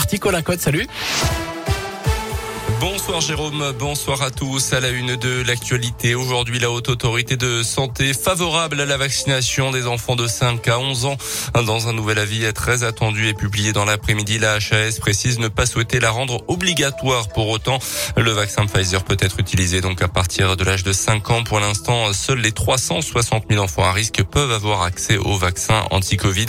parti, Colin Code, salut Bonsoir Jérôme, bonsoir à tous. À la une de l'actualité, aujourd'hui la haute autorité de santé favorable à la vaccination des enfants de 5 à 11 ans. Dans un nouvel avis très attendu et publié dans l'après-midi, la HAS précise ne pas souhaiter la rendre obligatoire. Pour autant, le vaccin Pfizer peut être utilisé donc à partir de l'âge de 5 ans. Pour l'instant, seuls les 360 000 enfants à risque peuvent avoir accès au vaccin anti-Covid.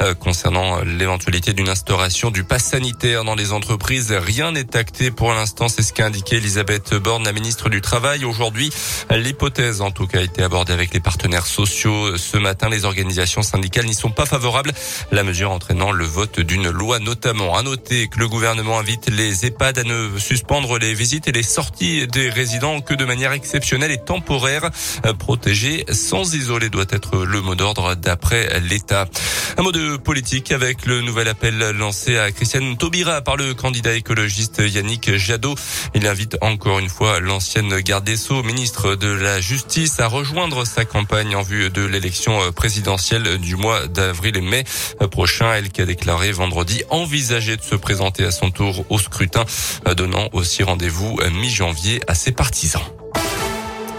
Euh, concernant l'éventualité d'une instauration du pass sanitaire dans les entreprises, rien n'est acté pour l'instant c'est ce qu'a indiqué Elisabeth Borne, la ministre du Travail. Aujourd'hui, l'hypothèse, en tout cas, a été abordée avec les partenaires sociaux. Ce matin, les organisations syndicales n'y sont pas favorables. La mesure entraînant le vote d'une loi, notamment. À noter que le gouvernement invite les EHPAD à ne suspendre les visites et les sorties des résidents que de manière exceptionnelle et temporaire. Protéger sans isoler doit être le mot d'ordre d'après l'État. Un mot de politique avec le nouvel appel lancé à Christiane Taubira par le candidat écologiste Yannick Jadot. Il invite encore une fois l'ancienne garde des Sceaux, ministre de la Justice, à rejoindre sa campagne en vue de l'élection présidentielle du mois d'avril et mai prochain. Elle qui a déclaré vendredi envisager de se présenter à son tour au scrutin, donnant aussi rendez-vous mi-janvier à ses partisans.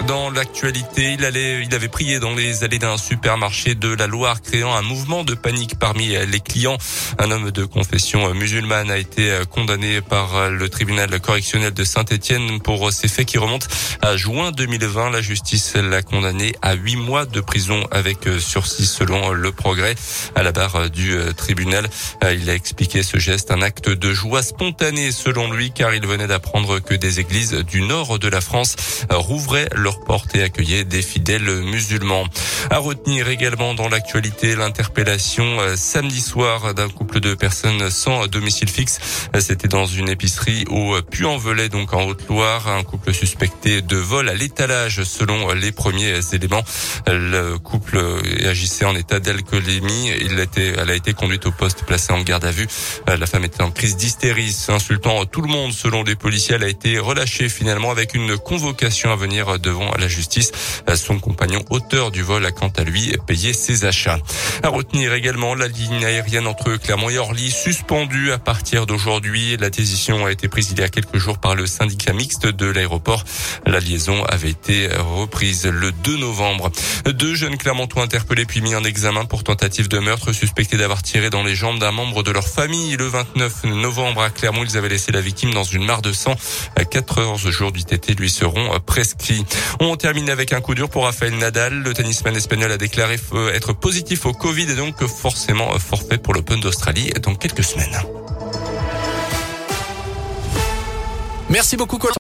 Dans l'actualité, il il avait prié dans les allées d'un supermarché de la Loire, créant un mouvement de panique parmi les clients. Un homme de confession musulmane a été condamné par le tribunal correctionnel de Saint-Etienne pour ces faits qui remontent à juin 2020. La justice l'a condamné à huit mois de prison avec sursis selon le progrès. À la barre du tribunal, il a expliqué ce geste un acte de joie spontanée selon lui, car il venait d'apprendre que des églises du nord de la France rouvraient leur porte et accueillait des fidèles musulmans. À retenir également dans l'actualité l'interpellation euh, samedi soir d'un couple de personnes sans domicile fixe. C'était dans une épicerie au Puy-en-Velay, donc en Haute-Loire. Un couple suspecté de vol à l'étalage selon les premiers éléments. Le couple agissait en état d'alcoolémie. Il était, elle a été conduite au poste placé en garde à vue. La femme était en crise d'hystérie, insultant tout le monde selon les policiers. Elle a été relâchée finalement avec une convocation à venir devant à la justice. Son compagnon auteur du vol a quant à lui payé ses achats. À retenir également la ligne aérienne entre Clermont et Orly suspendue à partir d'aujourd'hui. La décision a été prise il y a quelques jours par le syndicat mixte de l'aéroport. La liaison avait été reprise le 2 novembre. Deux jeunes Clermontois interpellés puis mis en examen pour tentative de meurtre suspectés d'avoir tiré dans les jambes d'un membre de leur famille. Le 29 novembre à Clermont, ils avaient laissé la victime dans une mare de sang. 14 jours du TT lui seront prescrits. On termine avec un coup dur pour Rafael Nadal. Le tennisman espagnol a déclaré être positif au Covid et donc forcément forfait pour l'Open d'Australie dans quelques semaines. Merci beaucoup, Colin.